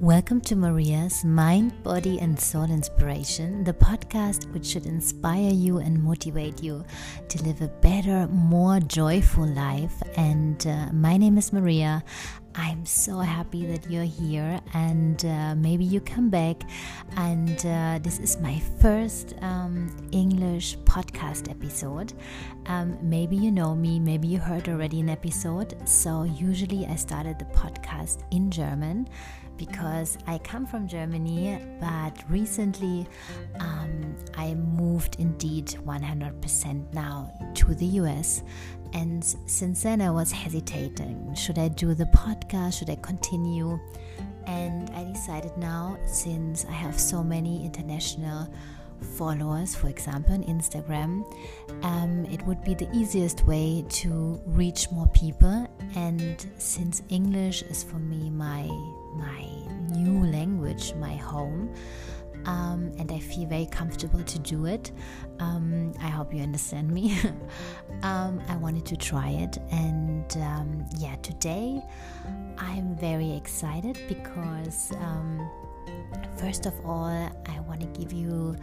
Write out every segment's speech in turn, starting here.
Welcome to Maria's Mind, Body, and Soul Inspiration, the podcast which should inspire you and motivate you to live a better, more joyful life. And uh, my name is Maria. I'm so happy that you're here, and uh, maybe you come back. And uh, this is my first um, English podcast episode. Um, maybe you know me, maybe you heard already an episode. So, usually, I started the podcast in German because I come from Germany, but recently um, I moved indeed 100% now to the US. And since then, I was hesitating should I do the podcast? Should I continue? And I decided now, since I have so many international followers, for example, on Instagram, um, it would be the easiest way to reach more people. And since English is for me my my new language, my home, um, and I feel very comfortable to do it. Um, I hope you understand me. um, I wanted to try it, and um, yeah, today I'm very excited because. Um, first of all, I want to give you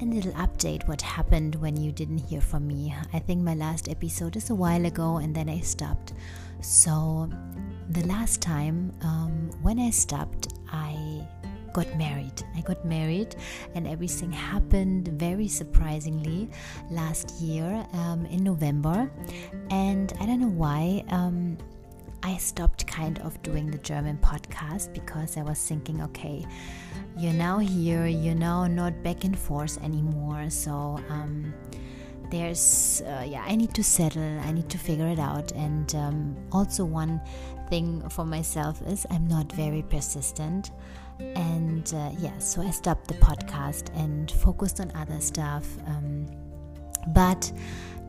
a little update what happened when you didn't hear from me. I think my last episode is a while ago and then I stopped. So, the last time um, when I stopped, I got married. I got married, and everything happened very surprisingly last year um, in November. And I don't know why. Um, I stopped kind of doing the German podcast because I was thinking, okay, you're now here, you're now not back and forth anymore. So, um, there's, uh, yeah, I need to settle, I need to figure it out. And um, also, one thing for myself is I'm not very persistent. And uh, yeah, so I stopped the podcast and focused on other stuff. Um, but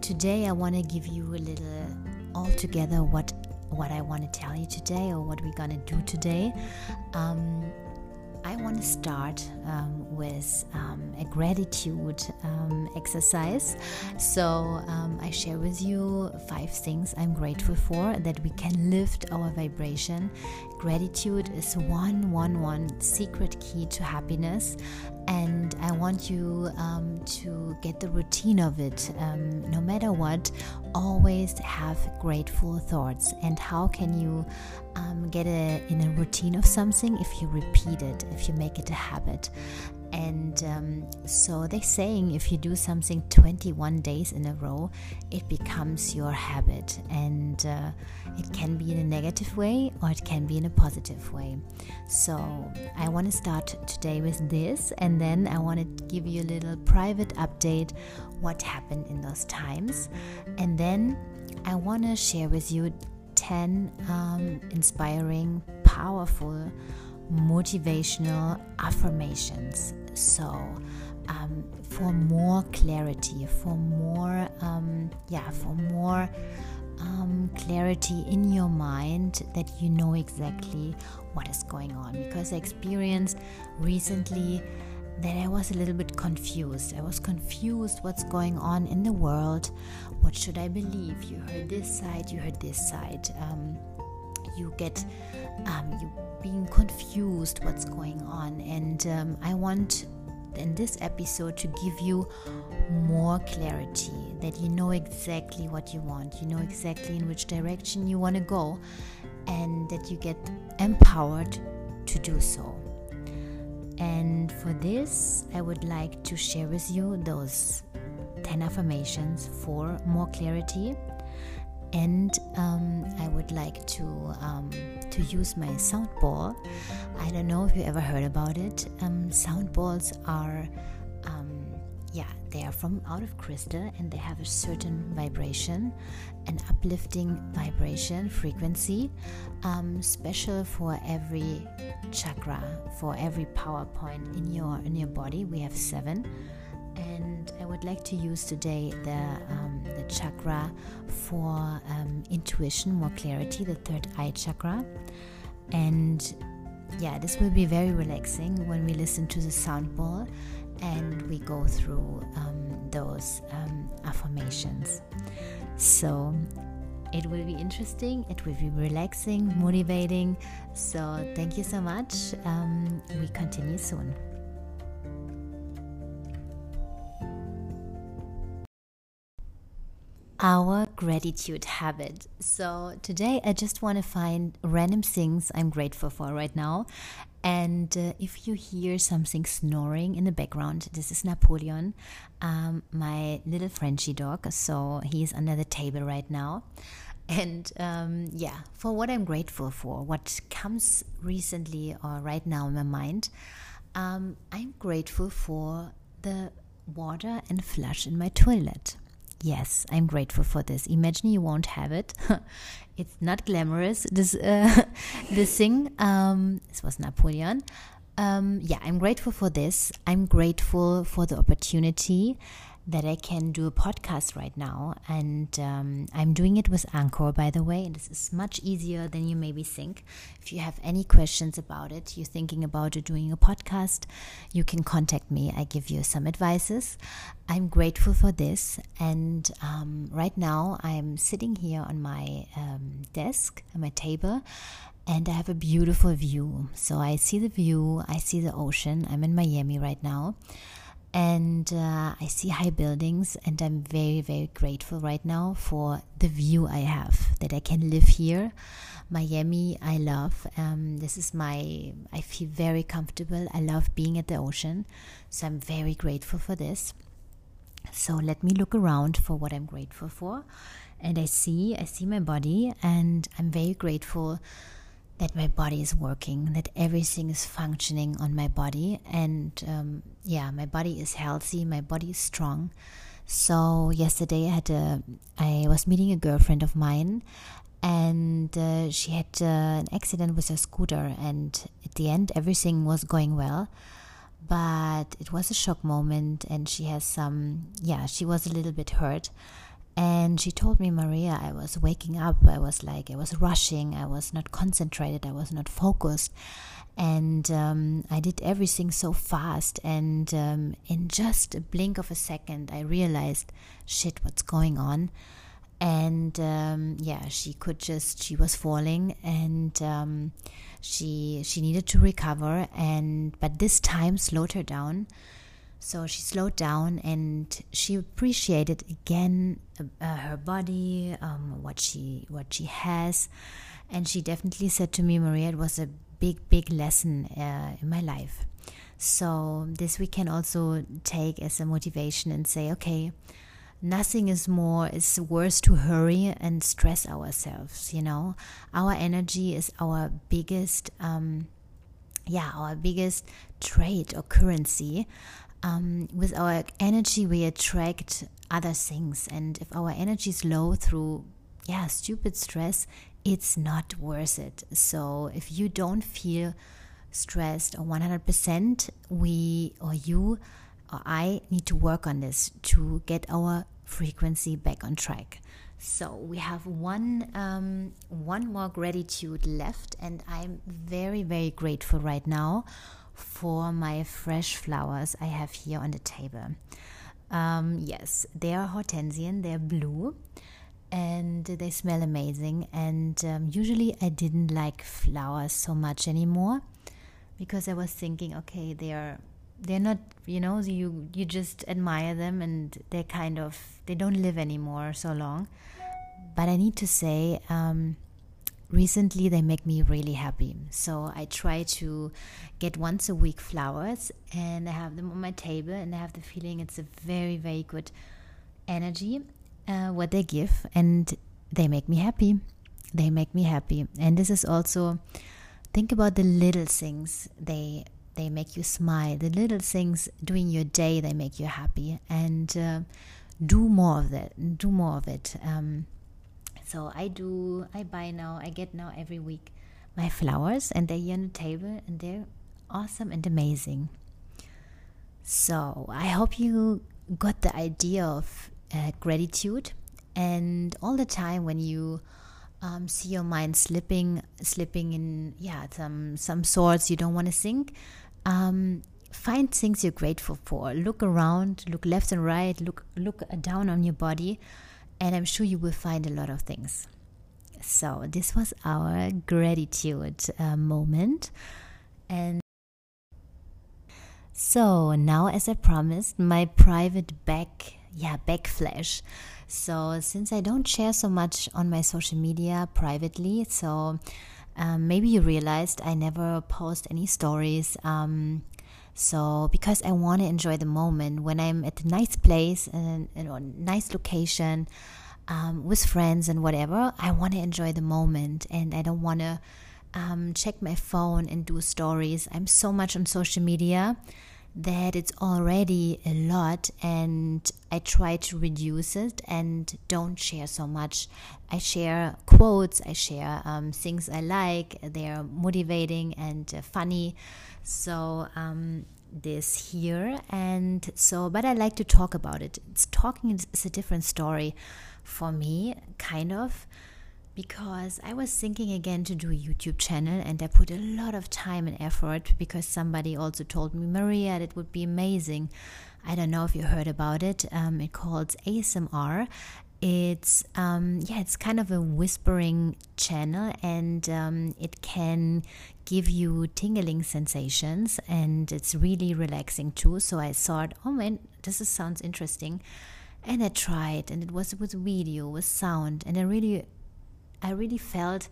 today I want to give you a little altogether what what I want to tell you today or what we're gonna do today. Um, I want to start um, with um, a gratitude um, exercise. So, um, I share with you five things I'm grateful for that we can lift our vibration. Gratitude is one, one, one secret key to happiness, and I want you um, to get the routine of it. Um, no matter what, always have grateful thoughts. And how can you um, get a, in a routine of something if you repeat it, if you make it a habit? And um, so they're saying if you do something 21 days in a row, it becomes your habit. And uh, it can be in a negative way or it can be in a positive way. So I want to start today with this, and then I want to give you a little private update what happened in those times. And then I want to share with you 10 um, inspiring, powerful, motivational affirmations. So, um, for more clarity, for more, um, yeah, for more um, clarity in your mind that you know exactly what is going on. Because I experienced recently that I was a little bit confused. I was confused what's going on in the world. What should I believe? You heard this side, you heard this side. Um, you get um, you being confused what's going on and um, i want in this episode to give you more clarity that you know exactly what you want you know exactly in which direction you want to go and that you get empowered to do so and for this i would like to share with you those 10 affirmations for more clarity and um, I would like to um, to use my sound bowl. I don't know if you ever heard about it. Um, sound bowls are, um, yeah, they are from out of crystal and they have a certain vibration, an uplifting vibration frequency, um, special for every chakra, for every power point in your in your body. We have seven and I would like to use today the, um, the chakra for um, intuition, more clarity, the third eye chakra. And yeah, this will be very relaxing when we listen to the sound bowl and we go through um, those um, affirmations. So it will be interesting, it will be relaxing, motivating. So, thank you so much. Um, we continue soon. Our gratitude habit. So, today I just want to find random things I'm grateful for right now. And uh, if you hear something snoring in the background, this is Napoleon, um, my little Frenchie dog. So, he's under the table right now. And um, yeah, for what I'm grateful for, what comes recently or right now in my mind, um, I'm grateful for the water and flush in my toilet. Yes, I'm grateful for this. Imagine you won't have it. it's not glamorous. This uh, this thing. Um, this was Napoleon. Um, yeah, I'm grateful for this. I'm grateful for the opportunity that I can do a podcast right now. And um, I'm doing it with Anchor, by the way. And this is much easier than you maybe think. If you have any questions about it, you're thinking about doing a podcast, you can contact me. I give you some advices. I'm grateful for this. And um, right now, I'm sitting here on my um, desk, on my table, and I have a beautiful view. So I see the view, I see the ocean. I'm in Miami right now and uh, I see high buildings, and I'm very, very grateful right now for the view I have that I can live here. Miami, I love. Um, this is my, I feel very comfortable. I love being at the ocean, so I'm very grateful for this. So let me look around for what I'm grateful for, and I see, I see my body, and I'm very grateful that my body is working, that everything is functioning on my body, and um, yeah, my body is healthy, my body is strong. So yesterday I had a, I was meeting a girlfriend of mine, and uh, she had uh, an accident with her scooter, and at the end everything was going well, but it was a shock moment, and she has some, yeah, she was a little bit hurt and she told me, Maria, I was waking up. I was like, I was rushing. I was not concentrated. I was not focused. And um, I did everything so fast. And um, in just a blink of a second, I realized, shit, what's going on? And um, yeah, she could just, she was falling and um, she, she needed to recover. And, but this time slowed her down so she slowed down and she appreciated again uh, her body, um, what she what she has, and she definitely said to me, Maria, it was a big big lesson uh, in my life. So this we can also take as a motivation and say, okay, nothing is more is worse to hurry and stress ourselves. You know, our energy is our biggest. Um, yeah, our biggest trade or currency um, with our energy we attract other things. And if our energy is low through yeah stupid stress it's not worth it. So if you don't feel stressed or 100% we or you or i need to work on this to get our frequency back on track. So we have one um, one more gratitude left and i'm very very grateful right now for my fresh flowers I have here on the table. Um, yes, they are hortensian, they're blue and they smell amazing. And um, usually I didn't like flowers so much anymore because I was thinking, okay, they are they're not you know you you just admire them and they're kind of they don't live anymore so long but i need to say um, recently they make me really happy. So I try to get once a week flowers and I have them on my table and I have the feeling it's a very, very good energy uh, what they give and they make me happy. They make me happy. And this is also think about the little things they they make you smile. The little things during your day they make you happy and uh, do more of that. Do more of it. Um, so I do, I buy now, I get now every week my flowers and they're here on the table and they're awesome and amazing. So I hope you got the idea of uh, gratitude and all the time when you um, see your mind slipping, slipping in, yeah, some some sorts you don't want to think. Um, find things you're grateful for. Look around, look left and right, look look down on your body and I'm sure you will find a lot of things. So, this was our gratitude uh, moment. And so, now, as I promised, my private back, yeah, backflash. So, since I don't share so much on my social media privately, so um, maybe you realized I never post any stories. Um, so, because I want to enjoy the moment when I'm at a nice place and, a nice location, um, with friends and whatever, I want to enjoy the moment and I don't want to um, check my phone and do stories. I'm so much on social media that it's already a lot and I try to reduce it and don't share so much. I share quotes, I share um, things I like, they're motivating and uh, funny. So, um, this here and so but i like to talk about it it's talking is a different story for me, kind of, because I was thinking again to do a YouTube channel and I put a lot of time and effort because somebody also told me, Maria, that would be amazing. I don't know if you heard about it. Um, it called ASMR. It's um, yeah, it's kind of a whispering channel, and um, it can give you tingling sensations, and it's really relaxing too. So I thought, oh man, this is, sounds interesting and I tried and it was with video with sound and I really I really felt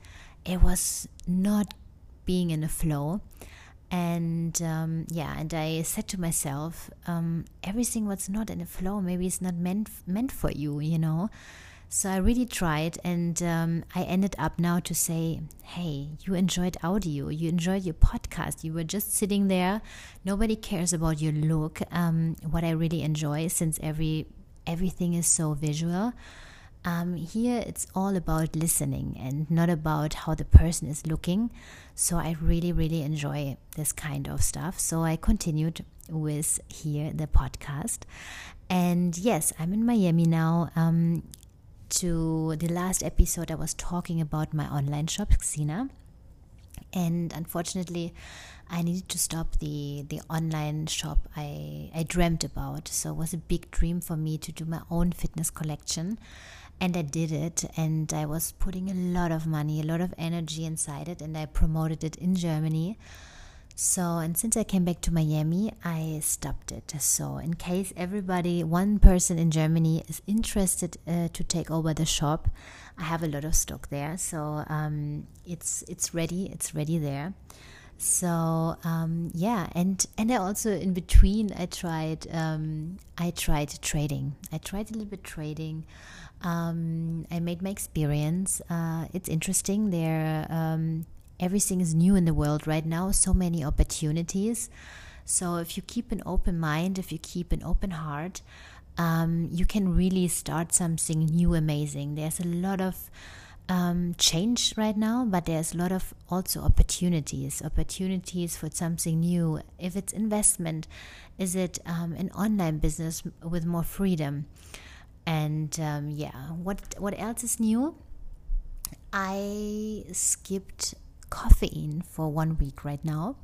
it was not being in a flow. And um, yeah and I said to myself um, everything was not in a flow. Maybe it's not meant meant for you you know? So I really tried and um, I ended up now to say hey you enjoyed audio. You enjoyed your podcast. You were just sitting there. Nobody cares about your look. Um, what I really enjoy since every everything is so visual. Um, here it's all about listening and not about how the person is looking. So I really, really enjoy this kind of stuff. So I continued with here the podcast. And yes, I'm in Miami now. Um, to the last episode, I was talking about my online shop, Xena. And unfortunately, I needed to stop the the online shop I I dreamt about. So it was a big dream for me to do my own fitness collection, and I did it. And I was putting a lot of money, a lot of energy inside it, and I promoted it in Germany. So, and since I came back to Miami, I stopped it. So, in case everybody, one person in Germany is interested uh, to take over the shop, I have a lot of stock there. So, um, it's it's ready. It's ready there so um, yeah and and i also in between i tried um, i tried trading. I tried a little bit trading. Um, i made my experience. Uh, it's interesting. There um, everything is new in the world. Right now so many opportunities. So if you keep an open mind if you keep an open heart um, you can really start something new amazing. There's a lot of um, change right now, but there's a lot of also opportunities, opportunities for something new. If it's investment, is it um, an online business with more freedom? And um, yeah, what what else is new? I skipped caffeine for one week right now,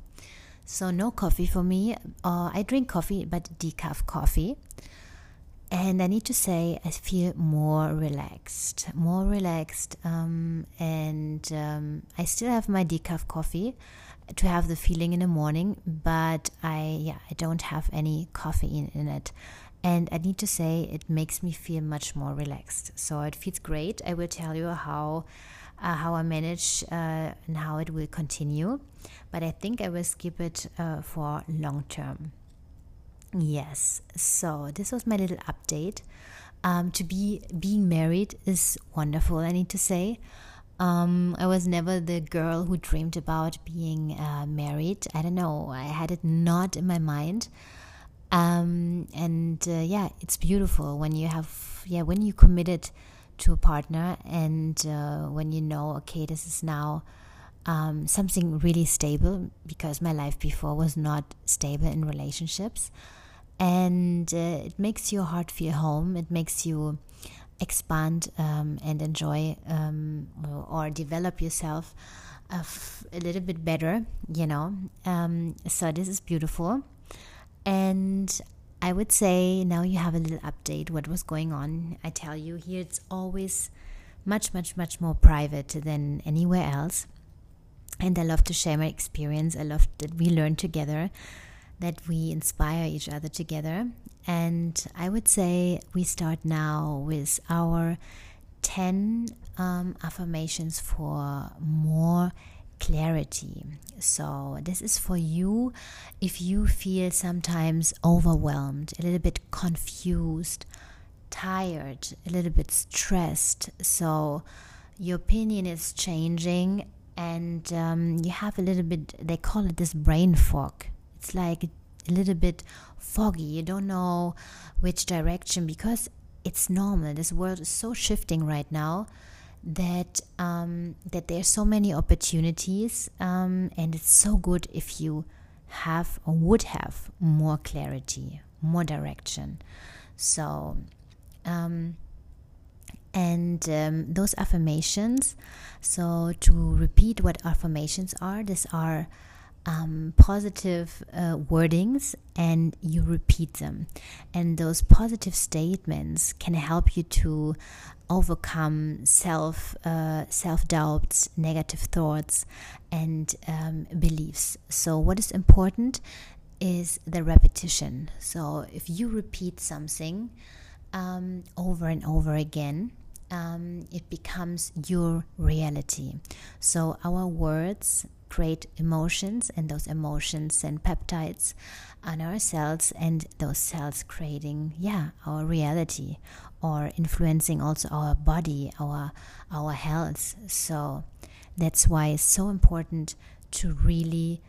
so no coffee for me. Uh, I drink coffee, but decaf coffee. And I need to say, I feel more relaxed, more relaxed. Um, and um, I still have my decaf coffee to have the feeling in the morning, but I, yeah, I don't have any caffeine in it. And I need to say, it makes me feel much more relaxed. So it feels great. I will tell you how. Uh, how I manage uh, and how it will continue, but I think I will skip it uh, for long term. Yes, so this was my little update. Um, to be being married is wonderful. I need to say, um, I was never the girl who dreamed about being uh, married. I don't know. I had it not in my mind. Um, and uh, yeah, it's beautiful when you have yeah when you committed to a partner and uh, when you know okay this is now um, something really stable because my life before was not stable in relationships and uh, it makes your heart feel home. It makes you expand um, and enjoy um, or, develop yourself a, f- a little bit better, you know. Um, so this is beautiful, and I would say now you have a little update what was going on. I tell you here, it's always much, much, much more private than anywhere else. And I love to share my experience. I love that we learn together, that we inspire each other together. And I would say we start now with our 10 um, affirmations for more clarity. So, this is for you if you feel sometimes overwhelmed, a little bit confused, tired, a little bit stressed. So, your opinion is changing, and um, you have a little bit, they call it this brain fog. It's like a little bit foggy. You don't know which direction because it's normal. This world is so shifting right now that um, that there's so many opportunities, um, and it's so good if you have or would have more clarity, more direction. So, um, and um, those affirmations. So to repeat what affirmations are, these are um, positive uh, wordings and you repeat them. And those positive statements can help you to overcome self uh, self doubts, negative thoughts, and um, beliefs. So, what is important is the repetition. So, if you repeat something um, over and over again, um, it becomes your reality. So, our words create emotions, and those emotions send peptides on our cells, and those cells creating, yeah, our reality or influencing also our body, our our health. So that's why it's so important to really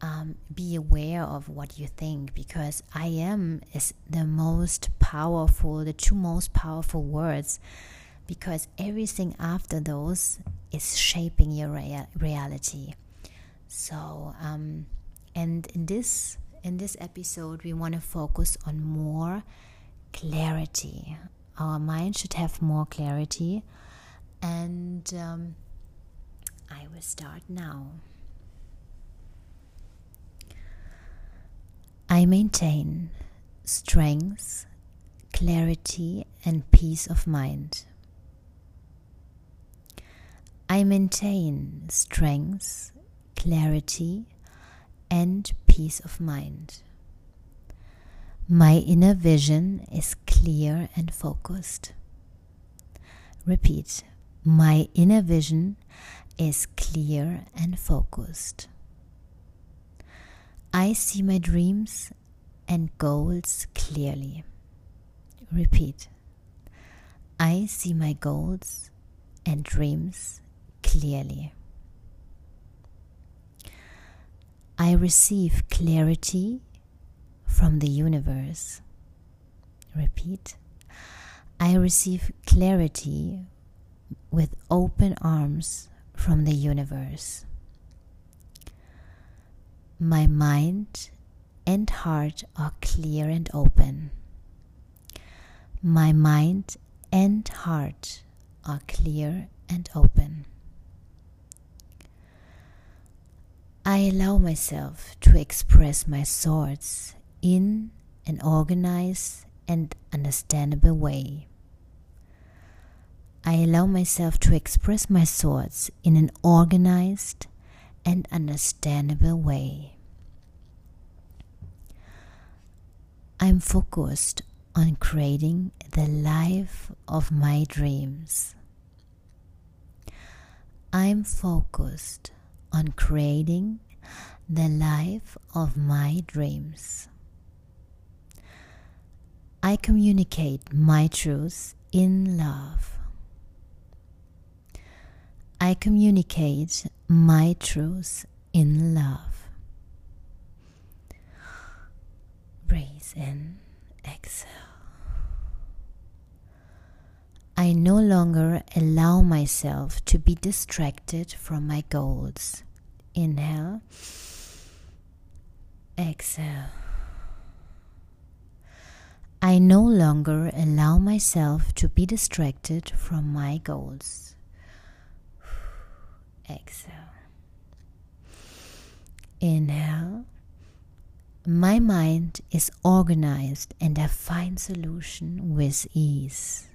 um, be aware of what you think because I am is the most powerful, the two most powerful words because everything after those is shaping your rea- reality. So, um, and in this in this episode, we want to focus on more clarity. Our mind should have more clarity, and um, I will start now. I maintain strength, clarity, and peace of mind. I maintain strength, clarity, and peace of mind. My inner vision is clear and focused. Repeat. My inner vision is clear and focused. I see my dreams and goals clearly. Repeat. I see my goals and dreams clearly. I receive clarity from the universe. Repeat. I receive clarity with open arms from the universe. My mind and heart are clear and open. My mind and heart are clear and open. I allow myself to express my thoughts in an organized and understandable way. I allow myself to express my thoughts in an organized and understandable way. I'm focused on creating the life of my dreams. I'm focused on creating the life of my dreams. I communicate my truth in love. I communicate my truth in love. Breathe in, exhale. I no longer allow myself to be distracted from my goals. Inhale, exhale. I no longer allow myself to be distracted from my goals. Exhale. Inhale. My mind is organized and I find solution with ease.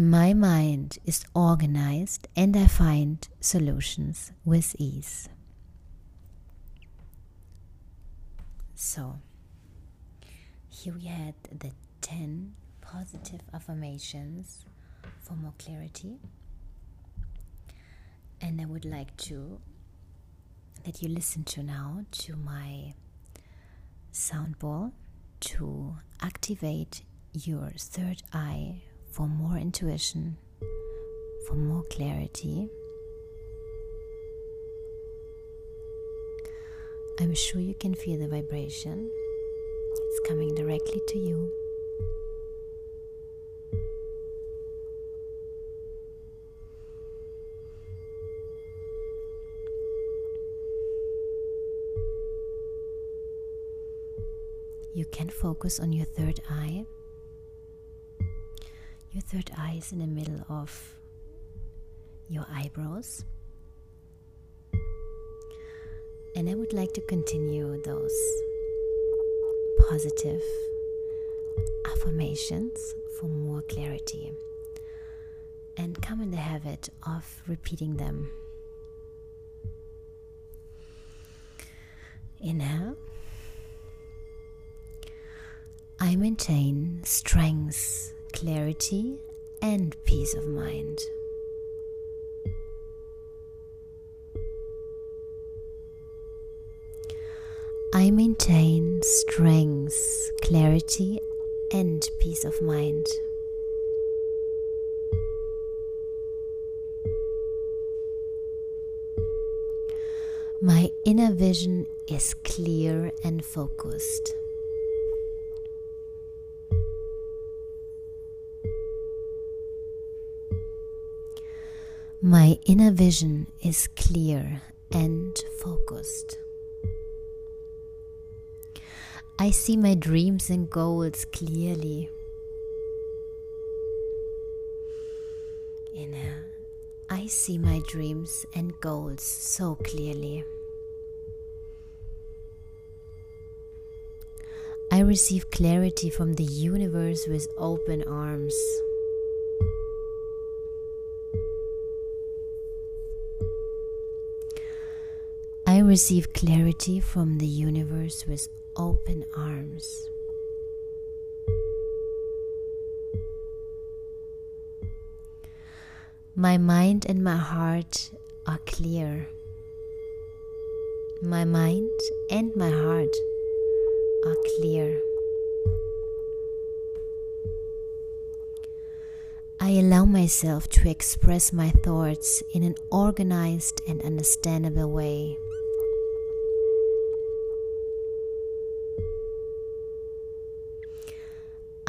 My mind is organized and I find solutions with ease. So, here we had the 10 positive affirmations for more clarity. And I would like to that you listen to now to my sound bowl to activate your third eye for more intuition, for more clarity. I'm sure you can feel the vibration. It's coming directly to you. You can focus on your third eye. Your third eye is in the middle of your eyebrows. And I would like to continue those positive affirmations for more clarity and come in the habit of repeating them. Inhale. I maintain strength, clarity, and peace of mind. I maintain strength, clarity, and peace of mind. My inner vision is clear and focused. My inner vision is clear and focused. I see my dreams and goals clearly. I see my dreams and goals so clearly. I receive clarity from the universe with open arms. I receive clarity from the universe with open arms. My mind and my heart are clear. My mind and my heart are clear. I allow myself to express my thoughts in an organized and understandable way.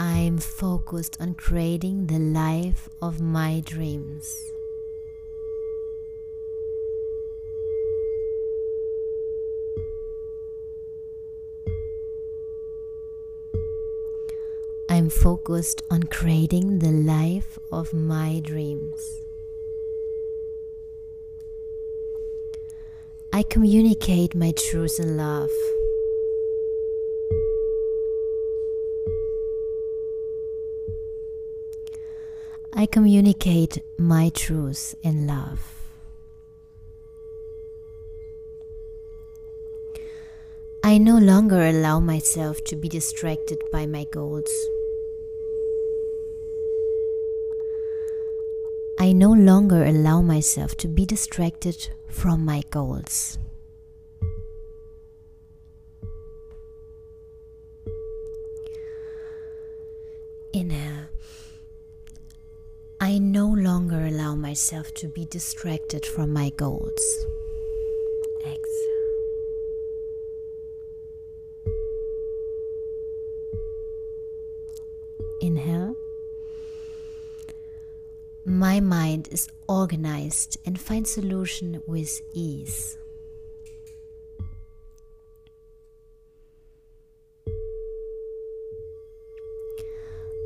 I'm focused on creating the life of my dreams. I'm focused on creating the life of my dreams. I communicate my truth and love. I communicate my truth in love. I no longer allow myself to be distracted by my goals. I no longer allow myself to be distracted from my goals. Myself to be distracted from my goals. Exhale. Inhale. My mind is organized and finds solution with ease.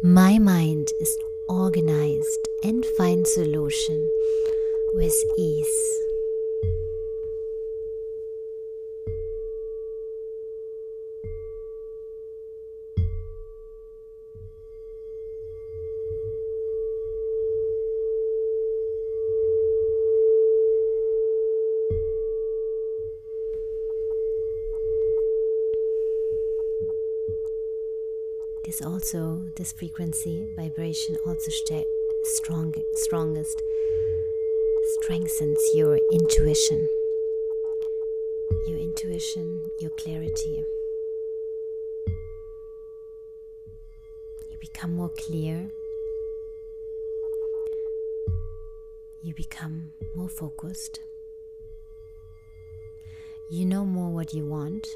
My mind is organized and find solution with ease. Also this frequency vibration also st- strong strongest strengthens your intuition. Your intuition your clarity. You become more clear. You become more focused. You know more what you want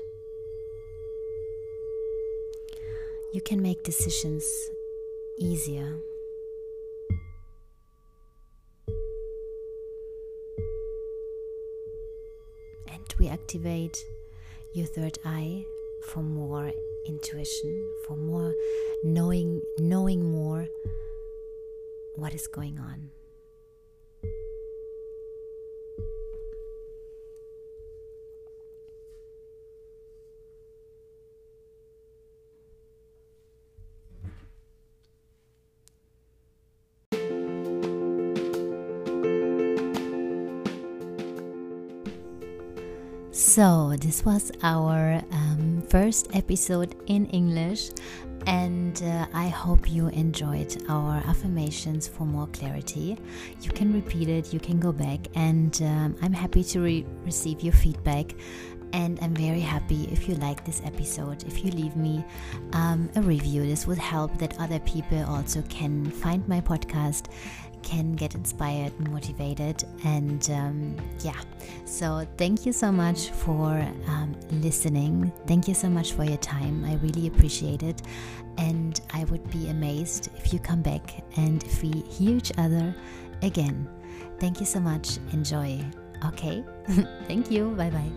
you can make decisions easier. And we activate your third eye for more intuition, for more knowing knowing more what is going on. This was our um, first episode in English, and uh, I hope you enjoyed our affirmations for more clarity. You can repeat it, you can go back, and um, I'm happy to re- receive your feedback. And I'm very happy if you like this episode. If you leave me um, a review, this would help that other people also can find my podcast can get inspired, and motivated, and um, yeah. So, thank you so much for um, listening. Thank you so much for your time. I really appreciate it. And I would be amazed if you come back and if we hear each other again. Thank you so much. Enjoy. Okay. thank you. Bye bye.